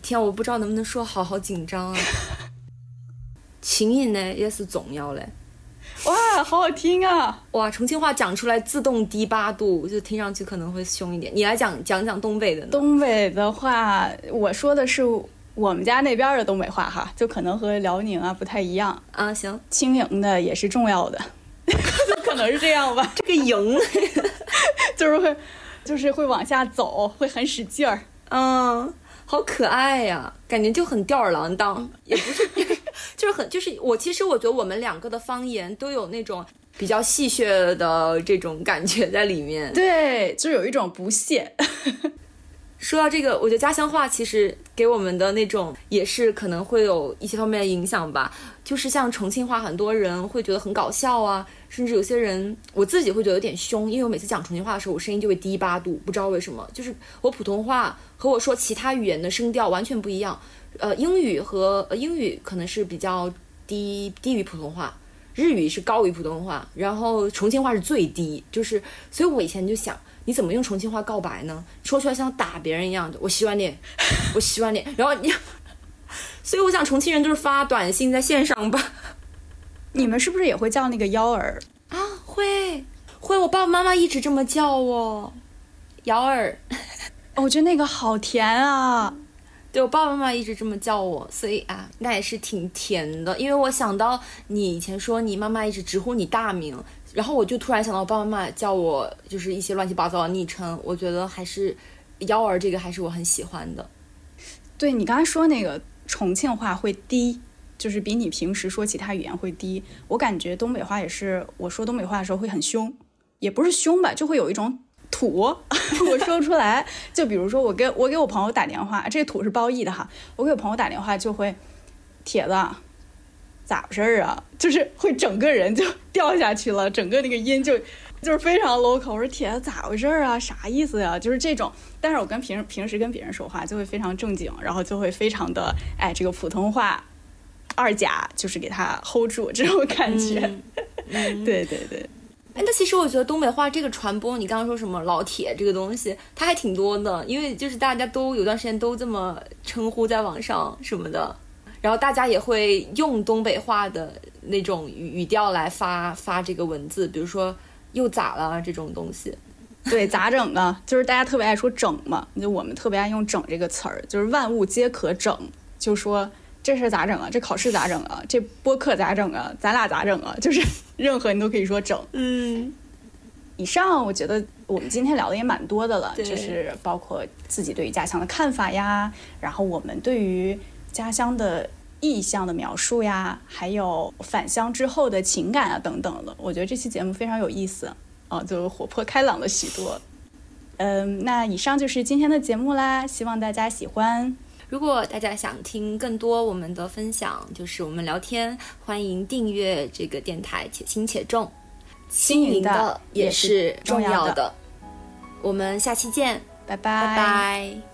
天，我不知道能不能说好，好紧张啊。轻盈呢也是重要的。哇，好好听啊！哇，重庆话讲出来自动低八度，就听上去可能会凶一点。你来讲讲讲东北的。东北的话，我说的是我们家那边的东北话哈，就可能和辽宁啊不太一样啊。行，轻盈的也是重要的，(laughs) 可能是这样吧。(laughs) 这个赢 (laughs) 就是会，就是会往下走，会很使劲儿。嗯，好可爱呀，感觉就很吊儿郎当，也不是。就是很，就是我其实我觉得我们两个的方言都有那种比较戏谑的这种感觉在里面。对，就有一种不屑。说到这个，我觉得家乡话其实给我们的那种也是可能会有一些方面的影响吧。就是像重庆话，很多人会觉得很搞笑啊，甚至有些人我自己会觉得有点凶，因为我每次讲重庆话的时候，我声音就会低八度，不知道为什么。就是我普通话和我说其他语言的声调完全不一样。呃，英语和英语可能是比较低低于普通话，日语是高于普通话，然后重庆话是最低，就是所以我以前就想，你怎么用重庆话告白呢？说出来像打别人一样的，我喜欢你，(laughs) 我喜欢你，然后你，所以我想重庆人就是发短信在线上吧？你们是不是也会叫那个幺儿啊？会会，我爸爸妈妈一直这么叫我，幺儿，(laughs) 我觉得那个好甜啊。对我爸爸妈妈一直这么叫我，所以啊，那也是挺甜的。因为我想到你以前说你妈妈一直直呼你大名，然后我就突然想到爸爸妈妈叫我就是一些乱七八糟的昵称，我觉得还是幺儿这个还是我很喜欢的。对你刚才说那个重庆话会低，就是比你平时说其他语言会低。我感觉东北话也是，我说东北话的时候会很凶，也不是凶吧，就会有一种。土，(laughs) 我说不出来。就比如说，我给我给我朋友打电话，这土是褒义的哈。我给我朋友打电话就会，铁子，咋回事儿啊？(laughs) 就是会整个人就 (laughs) 掉下去了，整个那个音就就是非常 local。我说铁子咋回事儿啊？啥意思呀？就是这种。但是我跟平平时跟别人说话就会非常正经，然后就会非常的哎，这个普通话二甲就是给他 hold 住这种感觉。(laughs) 对对对。哎，那其实我觉得东北话这个传播，你刚刚说什么老铁这个东西，它还挺多的，因为就是大家都有段时间都这么称呼在网上什么的。然后大家也会用东北话的那种语语调来发发这个文字，比如说又咋了这种东西。对，咋整啊？(laughs) 就是大家特别爱说整嘛，就我们特别爱用整这个词儿，就是万物皆可整，就说这事咋整啊？这考试咋整啊？这播客咋整啊？咱俩咋整啊？(laughs) 就是任何你都可以说整。嗯，以上我觉得我们今天聊的也蛮多的了，就是包括自己对于家乡的看法呀，然后我们对于家乡的意象的描述呀，还有返乡之后的情感啊等等的。我觉得这期节目非常有意思啊，就活泼开朗了许多。嗯，那以上就是今天的节目啦，希望大家喜欢。如果大家想听更多我们的分享，就是我们聊天，欢迎订阅这个电台，且轻且重，轻盈的的也也是是重重要的要的。我们下期见，拜拜拜拜。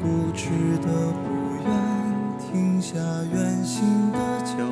固执的不愿停下远行的脚